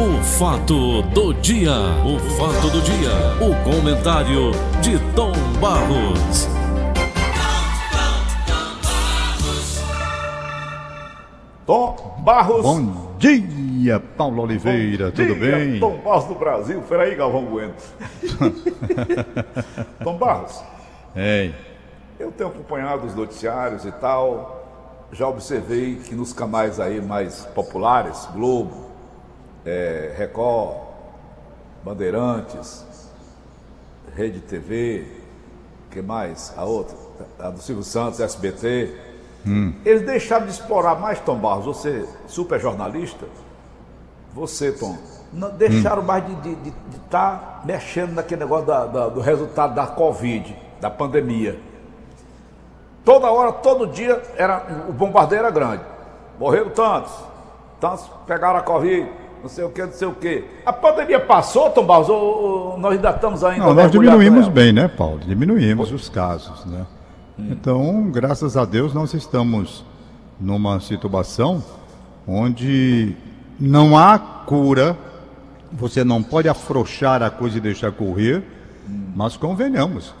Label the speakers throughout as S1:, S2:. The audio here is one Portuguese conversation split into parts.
S1: O fato do dia, o fato do dia, o comentário de Tom Barros.
S2: Tom Barros.
S3: Bom dia, Paulo Oliveira,
S2: Bom
S3: tudo
S2: dia,
S3: bem?
S2: Tom Barros do Brasil. Peraí, Galvão Bueno. Tom Barros,
S3: Ei,
S2: eu tenho acompanhado os noticiários e tal. Já observei que nos canais aí mais populares, Globo, eh, Record, Bandeirantes, Rede TV, que mais? A outra, a do Silvio Santos, SBT. Eles deixaram de explorar mais, Tom Barros, você, super jornalista, você, Tom, não, deixaram mais de estar mexendo naquele negócio da- da- do resultado da Covid, da pandemia. Toda hora, todo dia, era, o bombardeio era grande. Morreram tantos, tantos pegaram a Covid, não sei o que, não sei o que. A pandemia passou, Tom Barros, ou, nós ainda estamos ainda
S3: não, nós diminuímos bem, né, Paulo? Diminuímos os casos, né? Então, graças a Deus, nós estamos numa situação onde não há cura, você não pode afrouxar a coisa e deixar correr, mas convenhamos.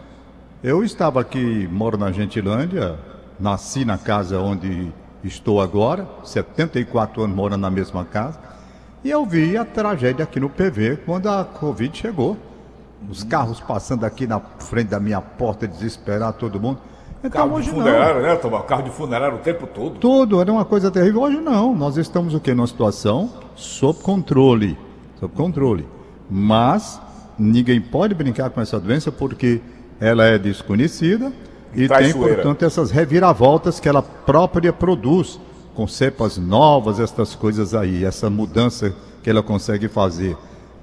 S3: Eu estava aqui, moro na Gentilândia, nasci na casa onde estou agora, 74 anos morando na mesma casa, e eu vi a tragédia aqui no PV quando a Covid chegou. Os carros passando aqui na frente da minha porta, desesperar todo mundo. Então
S2: Carro de
S3: hoje não.
S2: funerário, né, Tom Barros? Carro de funerário o tempo todo.
S3: Tudo era uma coisa terrível. Hoje não. Nós estamos o quê? Numa situação sob controle. Sob controle. Mas ninguém pode brincar com essa doença porque ela é desconhecida e tem,
S2: Traiçoeira.
S3: portanto, essas reviravoltas que ela própria produz, com cepas novas, estas coisas aí, essa mudança que ela consegue fazer,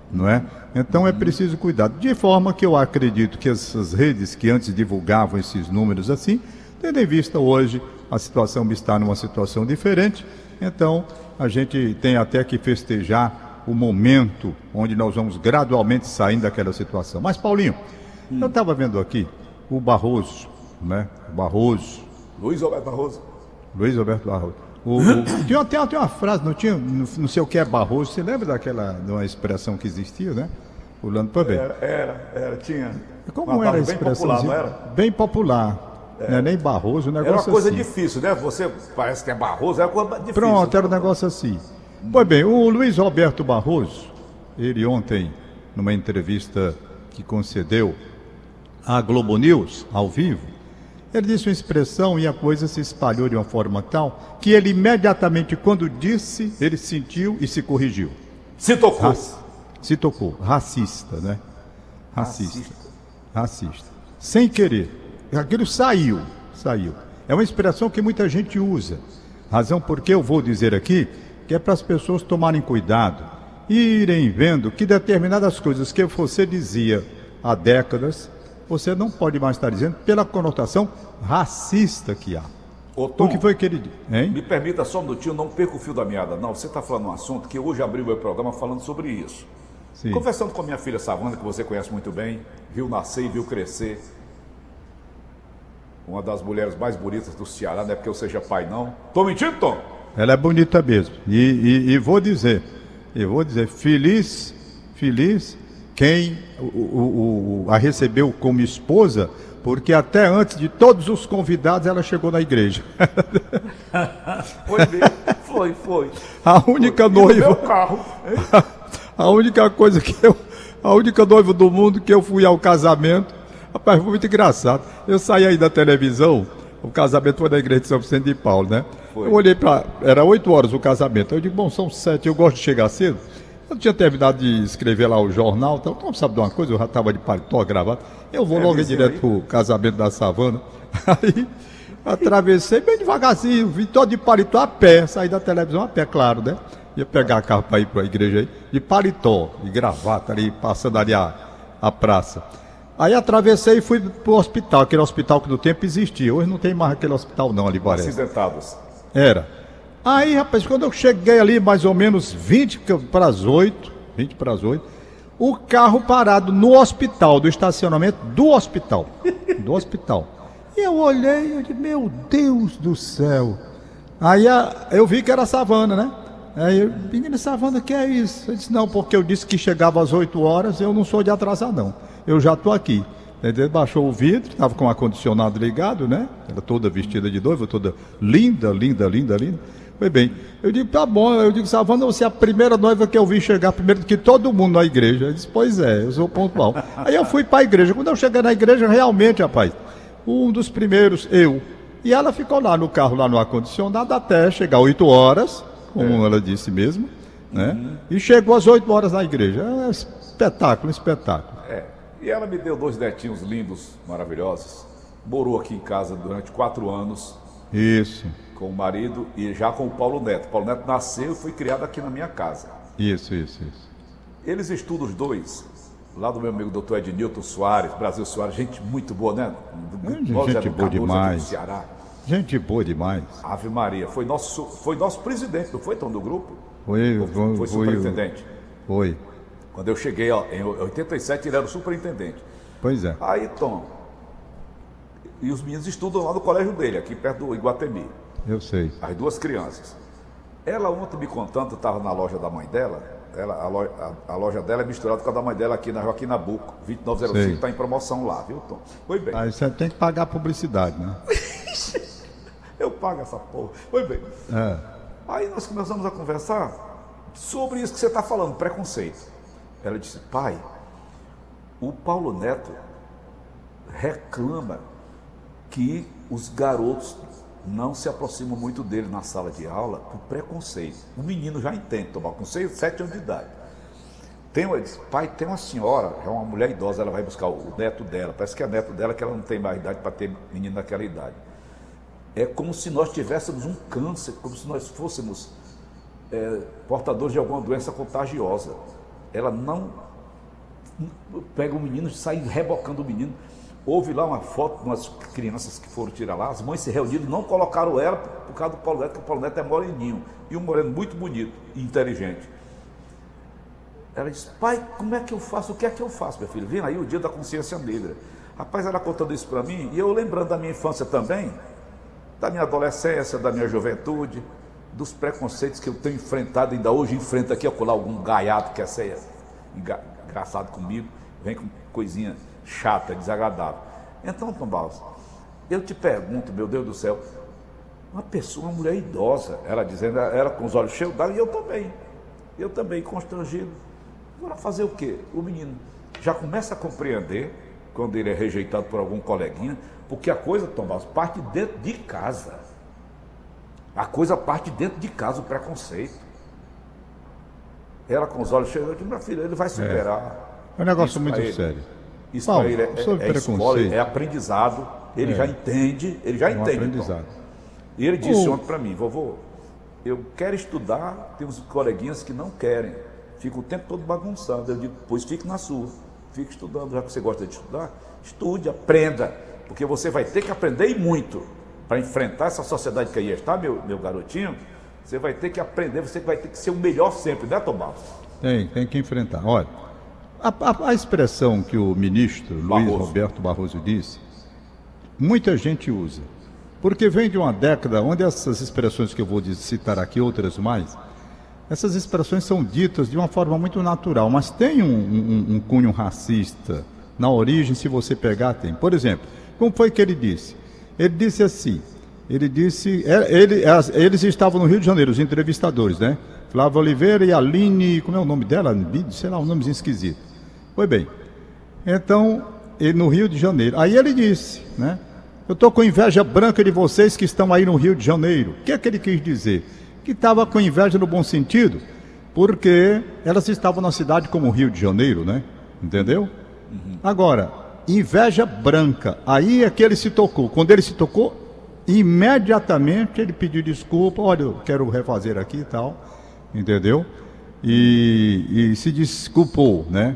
S3: não é? Então é preciso cuidar. De forma que eu acredito que essas redes que antes divulgavam esses números assim, tendo em vista hoje a situação está numa situação diferente, então a gente tem até que festejar o momento onde nós vamos gradualmente saindo daquela situação. Mas Paulinho, eu estava vendo aqui o Barroso, né? O Barroso,
S2: Luiz Roberto Barroso.
S3: Luiz Roberto Barroso. O, o, tinha, tem, tem uma frase, não tinha, não, não sei o que é Barroso, você lembra daquela de uma expressão que existia, né? Pulando para bem.
S2: Era, era, era, tinha.
S3: Como
S2: uma
S3: era a
S2: palavra bem
S3: expressão?
S2: popular, não era?
S3: Bem popular. Não é nem Barroso, um
S2: Era
S3: negócio
S2: uma coisa
S3: assim.
S2: difícil, né? Você parece que é Barroso, era uma coisa difícil.
S3: Pronto, era um negócio assim. Pois bem, o Luiz Roberto Barroso, ele ontem, numa entrevista que concedeu à Globo News, ao vivo, ele disse uma expressão e a coisa se espalhou de uma forma tal que ele imediatamente, quando disse, ele sentiu e se corrigiu.
S2: Se tocou.
S3: Raci- se tocou. Racista, né? Racista. Racista. Sem querer. Aquilo saiu. Saiu. É uma expressão que muita gente usa. Razão porque eu vou dizer aqui que é para as pessoas tomarem cuidado, irem vendo que determinadas coisas que você dizia há décadas, você não pode mais estar dizendo pela conotação racista que há.
S2: Ô,
S3: O
S2: Tom,
S3: que foi que ele disse? Hein?
S2: me permita só um minutinho, não perca o fio da meada. Não, você está falando um assunto que hoje abri o meu programa falando sobre isso.
S3: Sim.
S2: Conversando com a minha filha Savana, que você conhece muito bem, viu nascer e viu crescer. Uma das mulheres mais bonitas do Ceará, não é porque eu seja pai, não. Tô mentindo, Tom?
S3: Ela é bonita mesmo. E, e- e vou dizer, eu vou dizer, feliz, feliz quem o, o- a recebeu como esposa, porque até antes de todos os convidados ela chegou na igreja.
S2: Foi mesmo. foi, foi.
S3: A única
S2: no
S3: noiva,
S2: meu carro.
S3: a única coisa que eu, a única noiva do mundo que eu fui ao casamento, rapaz, foi muito engraçado. Eu saí aí da televisão, o casamento foi na igreja de São Vicente de Paulo, né?
S2: Foi.
S3: Eu olhei para, era 8 horas o casamento. Eu digo, bom, são sete, eu gosto de chegar cedo. Eu tinha terminado de escrever lá o jornal, então, então sabe de uma coisa, eu já estava de paletó, gravado. Eu vou
S2: É,
S3: logo direto
S2: aí.
S3: pro casamento da savana. Aí atravessei bem devagarzinho, vim todo de paletó a pé, saí da televisão a pé, claro, né? Ia pegar carro para ir para a igreja aí, de paletó, de gravata ali, passando ali a, a praça. Aí atravessei e fui pro hospital, aquele hospital que no tempo existia. Hoje não tem mais aquele hospital não ali, parece.
S2: Acidentados.
S3: Era. Aí, rapaz, quando eu cheguei ali, mais ou menos 20 para as 8, 20 para as 8, o carro parado no hospital, do estacionamento do hospital. Do hospital. E eu olhei e disse, meu Deus do céu. Aí eu vi que era savana, né? Aí eu, menina Savana, que é isso? Eu disse, não, porque eu disse que chegava às 8 horas, eu não sou de atrasar, não. Eu já estou aqui. Ele baixou o vidro, estava com o ar-condicionado ligado, né? Era toda vestida de noiva, toda linda, linda, linda, linda. Foi bem. Eu digo, tá bom. Eu digo, Savana, você é a primeira noiva que eu vi chegar primeiro do que todo mundo na igreja. Ele disse, pois é, eu sou pontual. Aí eu fui para a igreja. Quando eu cheguei na igreja, realmente, rapaz, um dos primeiros, eu. E ela ficou lá no carro, lá no ar-condicionado, até chegar 8 horas, como é. ela disse mesmo, né? Uhum. E chegou às 8 horas na igreja. É um espetáculo, um espetáculo.
S2: É. E ela me deu dois netinhos lindos, maravilhosos. Morou aqui em casa durante quatro anos.
S3: Isso
S2: com o marido e já com o Paulo Neto. O Paulo Neto nasceu e foi criado aqui na minha casa.
S3: Isso, isso, isso.
S2: Eles estudam os dois, lá do meu amigo doutor Ednilton Soares, Brasil Soares, gente muito boa, né?
S3: gente, gente boa demais. Ceará. Gente boa demais.
S2: Ave Maria, foi nosso, foi nosso presidente, não foi, Tom, do grupo?
S3: Foi,
S2: foi, foi, foi superintendente.
S3: Foi.
S2: Quando eu cheguei ó, em 87, ele era o superintendente.
S3: Pois é.
S2: Aí, Tom, e os meninos estudam lá no colégio dele, aqui perto do Iguatemi.
S3: Eu sei.
S2: As duas crianças. Ela ontem me contando, estava na loja da mãe dela, ela, a, loja, a, a, loja dela é misturada com a da mãe dela aqui na Joaquim Nabuco. 2905 está em promoção lá, viu, Tom?
S3: Foi bem. Aí você tem que pagar a publicidade, né?
S2: Eu pago essa porra. Foi bem. É. Aí nós começamos a conversar sobre isso que você está falando, preconceito. Ela disse, pai, o Paulo Neto reclama que os garotos não se aproximam muito dele na sala de aula por preconceito. O menino já entende, tomar 6, 7 anos de idade. Tem, disse, pai, tem uma senhora, é uma mulher idosa, ela vai buscar o neto dela. Parece que é neto dela que ela não tem mais idade para ter menino naquela idade. É como se nós tivéssemos um câncer, como se nós fôssemos é, portadores de alguma doença contagiosa. Ela não pega o menino, sai rebocando o menino. Houve lá uma foto de umas crianças que foram tirar lá, as mães se reuniram não colocaram ela por causa do Paulo Neto, porque o Paulo Neto é moreninho. E um moreno muito bonito e inteligente. Ela disse, pai, como é que eu faço? O que é que eu faço, meu filho? Vem aí o dia da consciência negra. Rapaz, ela contando isso para mim, e eu lembrando da minha infância também, da minha adolescência, da minha juventude, dos preconceitos que eu tenho enfrentado, ainda hoje enfrento aqui, acolá algum gaiato que quer ser engraçado comigo, vem com coisinha chata, desagradável. Então, Tom Barros, eu te pergunto, meu Deus do céu, uma pessoa, uma mulher idosa, ela dizendo, ela com os olhos cheios d'água, e eu também, eu também, constrangido. Agora fazer o quê? O menino já começa a compreender quando ele é rejeitado por algum coleguinha, porque a coisa, Tom Barros, parte dentro de casa. A coisa parte dentro de casa, o preconceito. Ela com os olhos cheios, eu digo, minha filha, ele vai superar.
S3: É, é um negócio muito sério.
S2: Isso para ele é, é, é escola, é aprendizado, ele é. já entende, ele já é um entende.
S3: Aprendizado.
S2: E ele disse o... ontem para mim, vovô, eu quero estudar, tem uns coleguinhas que não querem, fica o tempo todo bagunçando. Eu digo, pois fique na sua, fique estudando, já que você gosta de estudar, estude, aprenda, porque você vai ter que aprender e muito para enfrentar essa sociedade que aí está, meu, meu garotinho. Você vai ter que aprender, você vai ter que ser o melhor sempre, né, Tomás?
S3: Tem, tem que enfrentar. Olha, a, a, a expressão que o ministro Barroso. Luiz Roberto Barroso disse, muita gente usa. Porque vem de uma década onde essas expressões que eu vou citar aqui, outras mais, essas expressões são ditas de uma forma muito natural, mas tem um, um, um cunho racista na origem, se você pegar, tem. Por exemplo, como foi que ele disse? Ele disse assim, ele disse, é, ele, eles estavam no Rio de Janeiro, os entrevistadores, né? Flávio Oliveira e Aline, como é o nome dela? Sei lá, um nomezinho esquisito. Foi bem. Então, ele no Rio de Janeiro. Aí ele disse, né? Eu estou com inveja branca de vocês que estão aí no Rio de Janeiro. O que é que ele quis dizer? Que estava com inveja no bom sentido, porque elas estavam na cidade como o Rio de Janeiro, né? Entendeu? Uhum. Agora, inveja branca. Aí é que ele se tocou. Quando ele se tocou, imediatamente ele pediu desculpa. Olha, eu quero refazer aqui e tal. Entendeu? E, e se desculpou, né?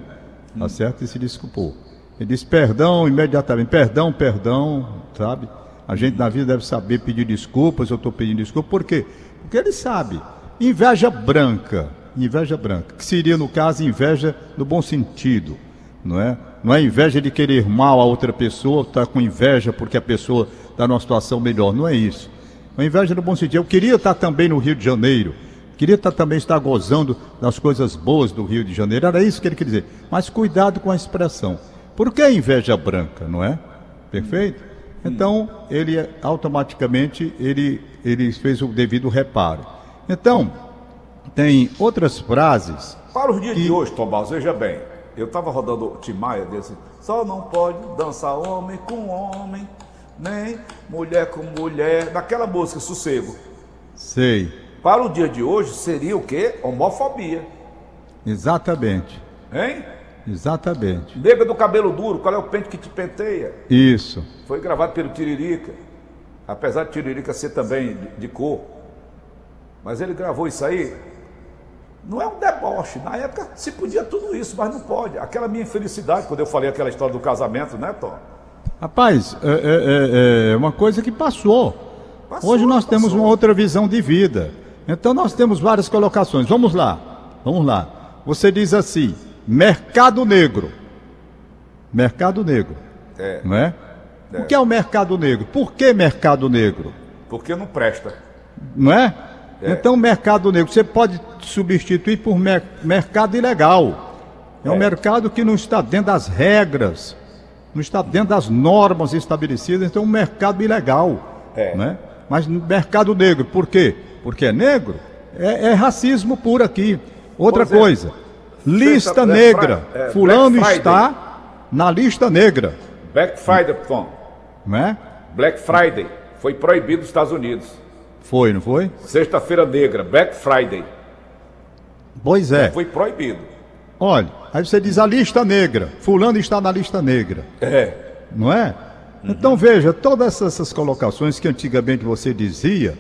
S3: Tá certo? E se desculpou. Ele disse perdão imediatamente, perdão, perdão, sabe? A gente na vida deve saber pedir desculpas, eu estou pedindo desculpa, por quê? Porque ele sabe. Inveja branca, inveja branca, que seria no caso inveja no bom sentido, não é? Não é inveja de querer mal a outra pessoa, estar tá com inveja porque a pessoa está numa situação melhor, não é isso. É inveja no bom sentido. Eu queria estar também no Rio de Janeiro, queria tá, também estar gozando das coisas boas do Rio de Janeiro, era isso que ele queria dizer. Mas cuidado com a expressão. Por que inveja branca, não é? Perfeito? Então, ele automaticamente ele, ele fez o devido reparo. Então, tem outras frases.
S2: Para os dias
S3: que...
S2: de hoje, Tomás, veja bem. Eu estava rodando o Tim Maia desse. Só não pode dançar homem com homem, nem mulher com mulher. Daquela música, Sossego.
S3: Sei.
S2: Para o dia de hoje, seria o quê? Homofobia.
S3: Exatamente.
S2: Hein?
S3: Exatamente.
S2: Nega do cabelo duro, qual é o pente que te penteia?
S3: Isso.
S2: Foi gravado pelo Tiririca. Apesar de Tiririca ser também de, de cor. Mas ele gravou isso aí. Não é um deboche. Na época se podia tudo isso, mas não pode. Aquela minha infelicidade, quando eu falei aquela história do casamento, né, Tom?
S3: Rapaz, é, é, é, é uma coisa que passou. passou Hoje nós passou. temos uma outra visão de vida. Então nós temos várias colocações. Vamos lá. Vamos lá. Você diz assim: mercado negro. Mercado negro. É. Não é? é? O que é o mercado negro? Por que mercado negro?
S2: Porque não presta.
S3: Não é? é. Então, mercado negro, você pode substituir por mer mercado ilegal. É um é. mercado que não está dentro das regras, não está dentro das normas estabelecidas, então é um mercado ilegal. É. Né? Mas mercado negro, por quê? Porque é negro? É, é racismo por aqui. Outra é. coisa, lista negra. É, Fulano está na lista negra.
S2: Black Friday, Tom.
S3: Não é?
S2: Black Friday foi proibido nos Estados Unidos.
S3: Foi, não foi?
S2: Sexta-feira negra, Black Friday.
S3: Pois é.
S2: Foi proibido.
S3: Olha, aí você diz a lista negra. Fulano está na lista negra.
S2: É.
S3: Não é? Uhum. Então veja, todas essas colocações que antigamente você dizia,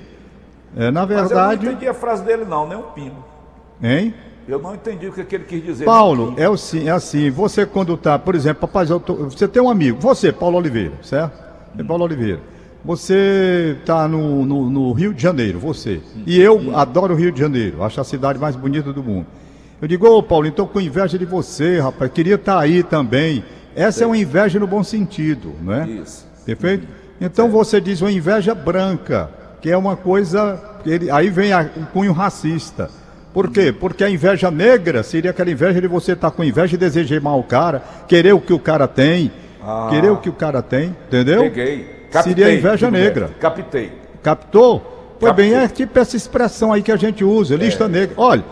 S3: é, na verdade. Mas eu
S2: não entendi a frase dele, não, nem um pino.
S3: Hein?
S2: Eu não entendi o que, ele quis dizer.
S3: Paulo, é, o, é assim, você quando está, por exemplo, rapaz, tô, você tem um amigo, você, Paulo Oliveira, certo? É Paulo Oliveira. Você está no, no, no, Rio de Janeiro, você. E eu adoro o Rio de Janeiro, acho a cidade mais bonita do mundo. Eu digo, ô Paulo, então com inveja de você, rapaz, queria estar tá aí também. Essa é uma inveja no bom sentido, não é? Isso. Perfeito? Então você diz uma inveja branca, que é uma coisa. Ele, aí vem a, o cunho racista. Por quê? Porque a inveja negra seria aquela inveja de você estar tá com inveja e desejar mal o cara, querer o que o cara tem, ah. querer o que o cara tem, entendeu?
S2: Peguei.
S3: Captei, seria inveja negra.
S2: Captei.
S3: Captou? Foi bem, é tipo essa expressão aí que a gente usa, lista é. negra. Olha,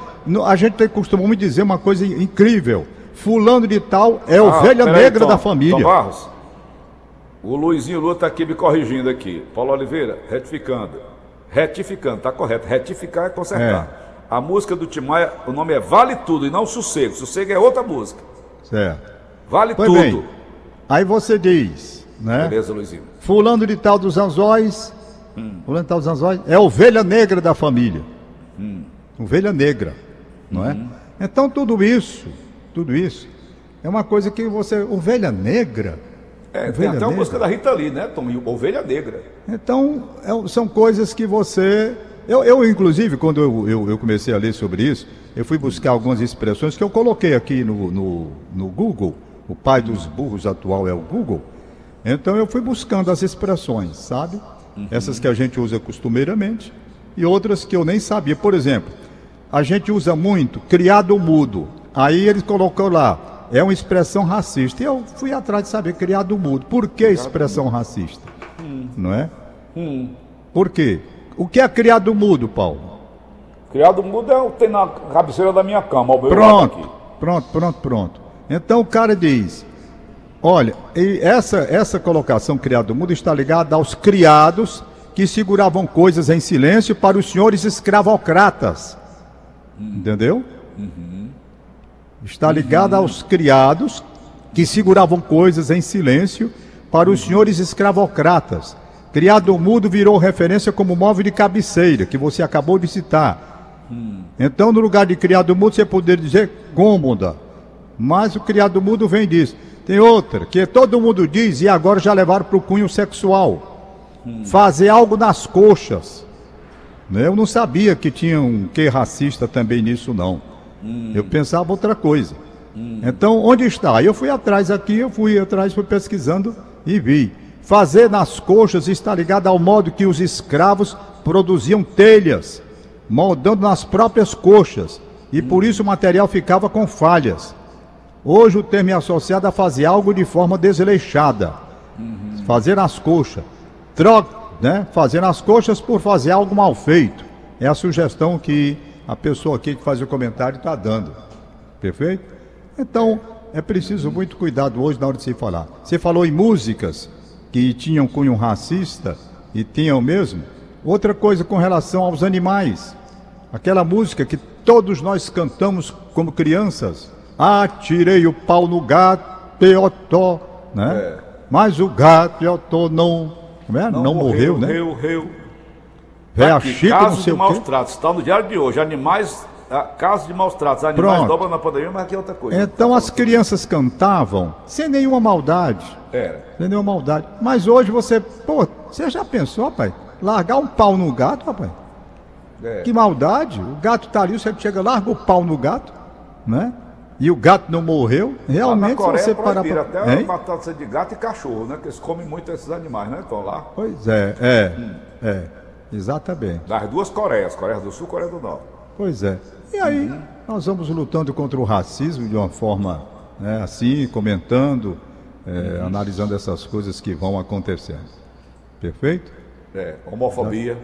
S3: a gente tem costume dizer uma coisa incrível. Fulano de tal é ah, ovelha negra aí, da família. Tom
S2: Barros, o Luizinho Lula está aqui me corrigindo aqui. Paulo Oliveira, retificando. Retificando, tá correto. Retificar é consertar. É. A música do Timaya, o nome é Vale Tudo e não Sossego. Sossego é outra música.
S3: Certo.
S2: Vale pois Tudo. Bem,
S3: aí você diz, né?
S2: Beleza, Luizinho.
S3: Fulano de tal dos anzóis, hum. fulano de tal dos anzóis, é ovelha negra da família. Hum. Ovelha negra, não é? Uhum. Então tudo isso, tudo isso, é uma coisa que você, ovelha negra...
S2: É, tem até uma música da Rita Lee, né, Tom? Ovelha negra.
S3: Então, é, são coisas que você eu, eu inclusive, quando eu, eu, eu, comecei a ler sobre isso, eu fui buscar algumas expressões que eu coloquei aqui no, no, no Google. O pai dos burros atual é o Google. Então eu fui buscando as expressões, sabe? Uhum. Essas que a gente usa costumeiramente e outras que eu nem sabia. Por exemplo, a gente usa muito criado mudo. Aí ele colocou lá, é uma expressão racista. E eu fui atrás de saber criado mudo. Por que expressão racista? Hum. Não é? Hum. Por quê? O que é criado mudo, Paulo?
S2: Criado mudo é o que tem na cabeceira da minha cama. Ó,
S3: pronto, pronto, pronto, pronto. Então o cara diz: olha, essa, essa colocação criado mudo está ligada aos criados que seguravam coisas em silêncio para os senhores escravocratas. Hum. Entendeu? Uhum. Está ligada uhum. aos criados que seguravam coisas em silêncio para os uhum. senhores escravocratas. Criado mudo virou referência como móvel de cabeceira, que você acabou de citar. Hum. Então, no lugar de criado mudo, você poderia dizer cômoda. Mas o criado mudo vem disso. Tem outra, que todo mundo diz, e agora já levaram para o cunho sexual. Fazer algo nas coxas. Eu não sabia que tinha um que racista também nisso, não. Hum. Eu pensava outra coisa. Hum. Então, onde está? Eu fui atrás aqui, eu fui atrás, fui pesquisando e vi. Fazer nas coxas está ligado ao modo que os escravos produziam telhas moldando nas próprias coxas, e por isso o material ficava com falhas. Hoje o termo é associado a fazer algo de forma desleixada, fazer as coxas, troca, né? Fazer as coxas por fazer algo mal feito. É a sugestão que a pessoa aqui que faz o comentário está dando. Perfeito? Então, é preciso muito cuidado hoje na hora de se falar. Você falou em músicas que tinham cunho racista e tinham mesmo. Outra coisa com relação aos animais. Aquela música que todos nós cantamos como crianças. Atirei o pau no gato, Teotó, né? É. Mas o gato, Teotó, não, não, é? não, não morreu, morreu, né?
S2: Morreu, morreu.
S3: É a Chica, não sei de
S2: maus tratos, está no diário de hoje. Animais, casos de maus tratos, animais Pronto. dobram na pandemia, mas aqui é outra coisa.
S3: Então as crianças cantavam sem nenhuma maldade.
S2: Era.
S3: Sem nenhuma maldade. Mas hoje você, pô, você já pensou, pai? Largar um pau no gato, rapaz? É. Que maldade. O gato tá ali, você chega, larga o pau no gato, né? E o gato não morreu. Realmente,
S2: Coreia,
S3: se você parar
S2: pra... até hein? matança de gato e cachorro, né? Que eles comem muito esses animais, né? Estão lá.
S3: Pois é, é, hum. é. Exatamente.
S2: Das duas Coreias, Coreia do Sul e Coreia do Norte.
S3: Pois é. E aí, uhum. nós vamos lutando contra o racismo de uma forma né, assim, comentando, é, uhum. analisando essas coisas que vão acontecendo. Perfeito?
S2: É, homofobia.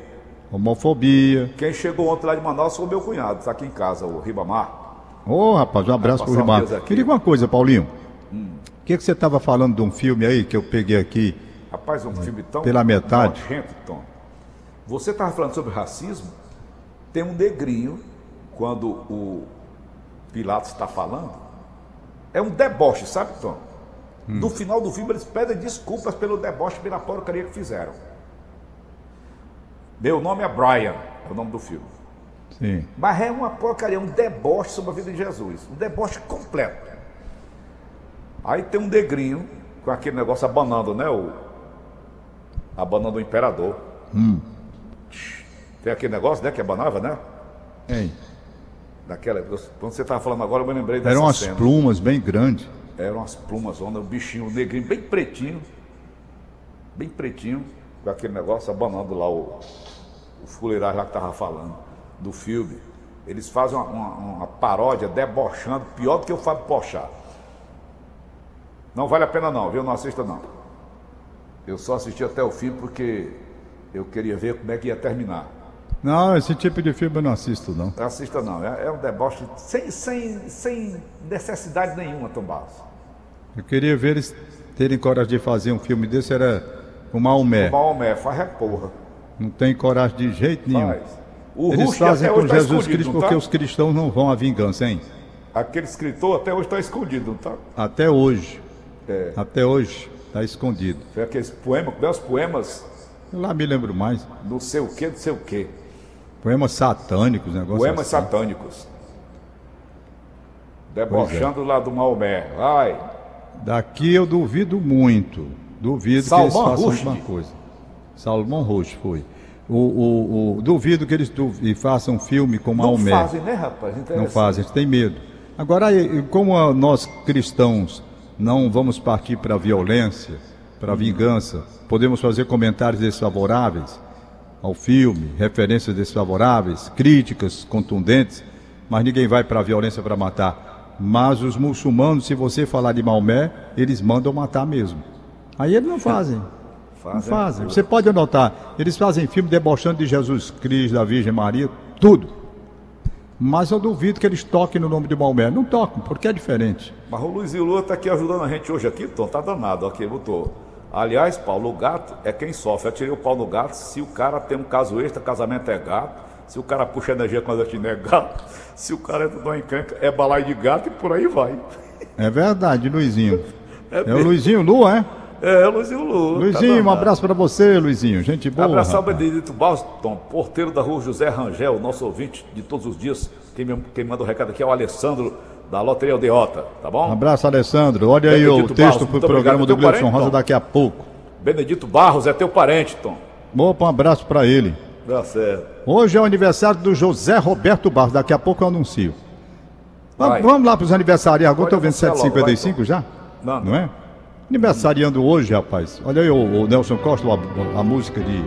S3: Homofobia.
S2: Quem chegou ontem lá de Manaus foi o meu cunhado, está aqui em casa, o Ribamar.
S3: Ô, oh, rapaz, um abraço pro Ribamar. Queria uma coisa, Paulinho. O hum. que, que você estava falando de um filme aí que eu peguei aqui?
S2: Rapaz, um né, filme tão.
S3: Pela metade.
S2: Nojento, Tom. Você estava falando sobre racismo? Tem um negrinho, quando o Pilatos está falando, é um deboche, sabe, Tom? Hum. No final do filme, eles pedem desculpas pelo deboche, pela porcaria que fizeram. Meu nome é Brian, é o nome do filme.
S3: Sim.
S2: Mas é uma porcaria, um deboche sobre a vida de Jesus. Um deboche completo. Aí tem um negrinho com aquele negócio abanando, né? O, abanando o imperador.
S3: Hum.
S2: Tem aquele negócio, né, que abanava, né?
S3: Tem.
S2: Daquela, quando você estava falando agora, eu me lembrei dessa
S3: Eram umas plumas bem grandes.
S2: Eram umas plumas, onda, um bichinho, um negrinho bem pretinho, bem pretinho, com aquele negócio abanando lá o, o fuleiragem lá que estava falando, do filme. Eles fazem uma, uma, uma, paródia debochando, pior do que o Fábio Pochá. Não vale a pena não, viu? Não assista não. Eu só assisti até o fim porque eu queria ver como é que ia terminar.
S3: Não, esse tipo de filme eu não assisto, não.
S2: Assista não, é, é um deboche sem, sem, sem necessidade nenhuma, Tom Barros.
S3: Eu queria ver eles terem coragem de fazer um filme desse, era o Maomé.
S2: O Maomé, faz é porra.
S3: Não tem coragem de jeito nenhum.
S2: Faz.
S3: O Eles fazem com tá Jesus Cristo porque tá? os cristãos não vão à vingança, hein?
S2: Aquele escritor até hoje está escondido, não tá?
S3: Até hoje. É. Até hoje está escondido.
S2: Foi aqueles poemas, belos poemas.
S3: Eu lá me lembro mais.
S2: Não sei o que, não sei o que.
S3: Poemas satânicos, negócio
S2: Poemas
S3: assim.
S2: satânicos. Debochando é. lá do Maomé. Vai.
S3: Daqui eu duvido muito. Duvido Salman que eles façam Rushdie. alguma coisa. Salomão Roxo foi. O, o, o, duvido que eles façam um filme com Maomé.
S2: Não fazem, né, rapaz?
S3: Não fazem, eles têm medo. Agora, como nós cristãos não vamos partir para a violência, para a vingança, podemos fazer comentários desfavoráveis ao filme, referências desfavoráveis, críticas contundentes, mas ninguém vai para a violência para matar. Mas os muçulmanos, se você falar de Maomé, eles mandam matar mesmo. Aí eles não fazem. Fazem. Não fazem. Você pode anotar, eles fazem filme debochando de Jesus Cristo, da Virgem Maria, tudo. Mas eu duvido que eles toquem no nome de Maomé. Não tocam, porque é diferente.
S2: Mas o Luizinho Lula está aqui ajudando a gente hoje aqui, Tom, tá danado, aqui, botou. Aliás, Paulo, o gato é quem sofre. Eu tirei o pau no gato se o cara tem um caso extra, casamento é gato. Se o cara puxa energia quando a gente é gato. Se o cara entra numa encrenca, é balai de gato e por aí vai.
S3: É verdade, Luizinho. É, é o Luizinho Lu, é?
S2: É, Luizinho Lu.
S3: Tá Luizinho, tá um abraço para você, Luizinho. Gente boa.
S2: Abraço ao Benedito Boston, porteiro da rua José Rangel, nosso ouvinte de todos os dias. Quem, me, quem manda o recado aqui é o Alessandro, da Loteria Aldeota, tá bom?
S3: Um abraço, Alessandro. Olha Benedito aí o texto para o programa do Gleison Rosa daqui a pouco.
S2: Benedito Barros é teu parente, Tom.
S3: Opa, um abraço para ele.
S2: Dá certo.
S3: Hoje é o aniversário do José Roberto Barros, daqui a pouco eu anuncio. Vai. Vamos lá para os aniversários. Agora estou vendo 7h55 já? Não, não. não é? Aniversariando hoje, rapaz. Olha aí o, o Nelson Costa, a, a, música de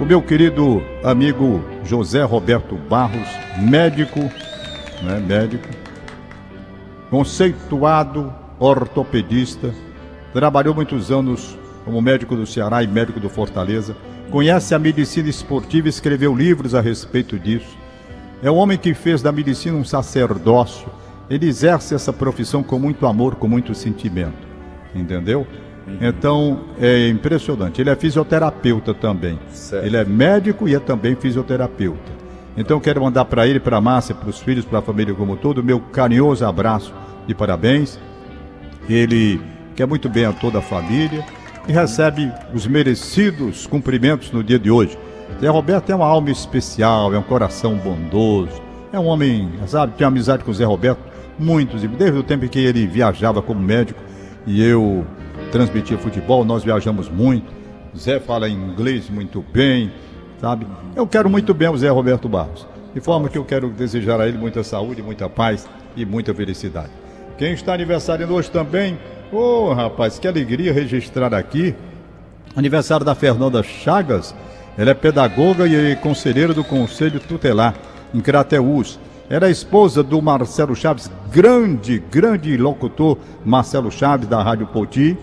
S3: o meu querido amigo José Roberto Barros, médico, né, médico, conceituado ortopedista, trabalhou muitos anos como médico do Ceará e médico do Fortaleza, conhece a medicina esportiva e escreveu livros a respeito disso. É um homem que fez da medicina um sacerdócio. Ele exerce essa profissão com muito amor, com muito sentimento. Entendeu? Uhum. Então é impressionante. Ele é fisioterapeuta também. Certo. Ele é médico e é também fisioterapeuta. Então quero mandar para ele, para a Márcia, para os filhos, para a família como todo, meu carinhoso abraço de parabéns. Ele quer muito bem a toda a família e recebe os merecidos cumprimentos no dia de hoje. Zé Roberto é uma alma especial, é um coração bondoso, é um homem, sabe, tem amizade com o Zé Roberto, muitos, desde o tempo que ele viajava como médico e eu transmitia futebol, nós viajamos muito. Zé fala inglês muito bem, sabe? Eu quero muito bem o Zé Roberto Barros. De forma que eu quero desejar a ele muita saúde, muita paz e muita felicidade. Quem está aniversariando hoje também, ô oh, rapaz, que alegria registrar aqui. Aniversário da Fernanda Chagas. Ela é pedagoga e conselheira do Conselho Tutelar em Crateús. Era esposa do Marcelo Chaves, grande, grande locutor Marcelo Chaves da Rádio Poti.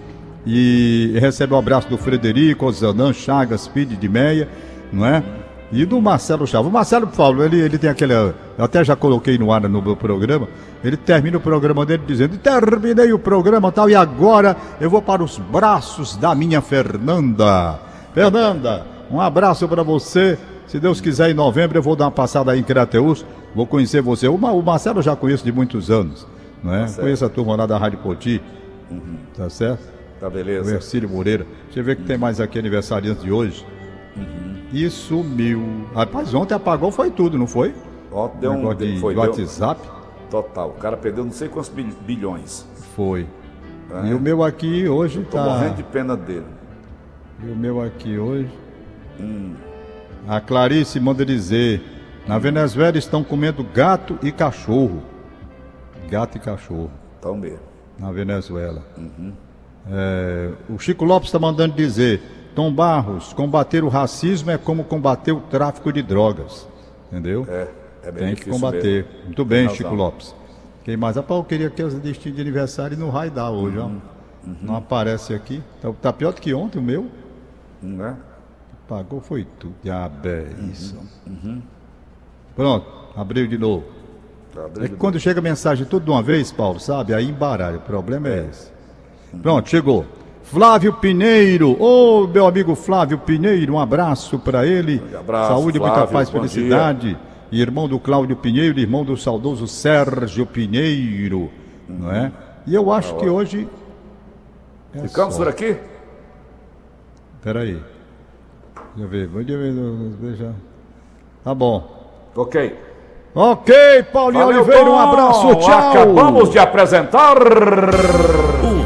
S3: E recebe o um abraço do Frederico, Osanã, Chagas, Pide de Meia, não é? E do Marcelo Chaves. O Marcelo Paulo, ele, ele tem aquele. Eu até já coloquei no ar no meu programa. Ele termina o programa dele dizendo: Terminei o programa tal, e agora eu vou para os braços da minha Fernanda. Fernanda, um abraço para você. Se Deus quiser, em novembro eu vou dar uma passada aí em Crateus. Vou conhecer você. O, o Marcelo eu já conheço de muitos anos. Não é? Tá conheço a turma lá da Rádio Poti. Uhum. Tá certo?
S2: Tá beleza.
S3: O Ercílio Moreira. Deixa eu ver que uhum. tem mais aqui aniversariantes de hoje. Uhum. E sumiu. Rapaz, ontem apagou foi tudo, não foi?
S2: Ontem deu um
S3: de, foi, de WhatsApp. Deu...
S2: Total. O cara perdeu não sei quantos bilhões.
S3: Foi. É. E o meu aqui hoje
S2: Tô tá. morrendo de pena dele.
S3: E o meu aqui hoje. Hum. A Clarice manda dizer: na Venezuela estão comendo gato e cachorro. Gato e cachorro.
S2: Estão mesmo.
S3: Na Venezuela. Uhum. É, o Chico Lopes está mandando dizer: Tom Barros, combater o racismo é como combater o tráfico de drogas. Entendeu?
S2: É, é
S3: bem Tem que combater. Mesmo. Muito bem, Chico Lopes. Quem mais? Rapaz, eu queria que os destinos de aniversário no raio dar hoje, uhum. ó. Uhum. Não aparece aqui. Tá, tá, pior do que ontem o meu.
S2: Não é?
S3: Pagou foi tudo. Diabo é uhum. isso. Uhum. Pronto, abriu de novo. Abriu é que quando chega mensagem tudo de uma vez, Paulo, sabe? Aí embaralha. O problema é, é esse. Pronto, chegou. Flávio Pineiro, ô oh, meu amigo Flávio Pineiro, um abraço para ele. Um abraço, Saúde, Flávio, muita paz, felicidade. Dia. Irmão do Cláudio Pinheiro, irmão do saudoso Sérgio Pinheiro, uhum. não é? E eu acho que hoje.
S2: É Ficamos só. por aqui?
S3: Peraí. Deixa eu ver, ver, deixa. Tá bom.
S2: Ok.
S3: Ok, Paulinho Valeu, Oliveira, um abraço, tchau.
S2: Acabamos de apresentar.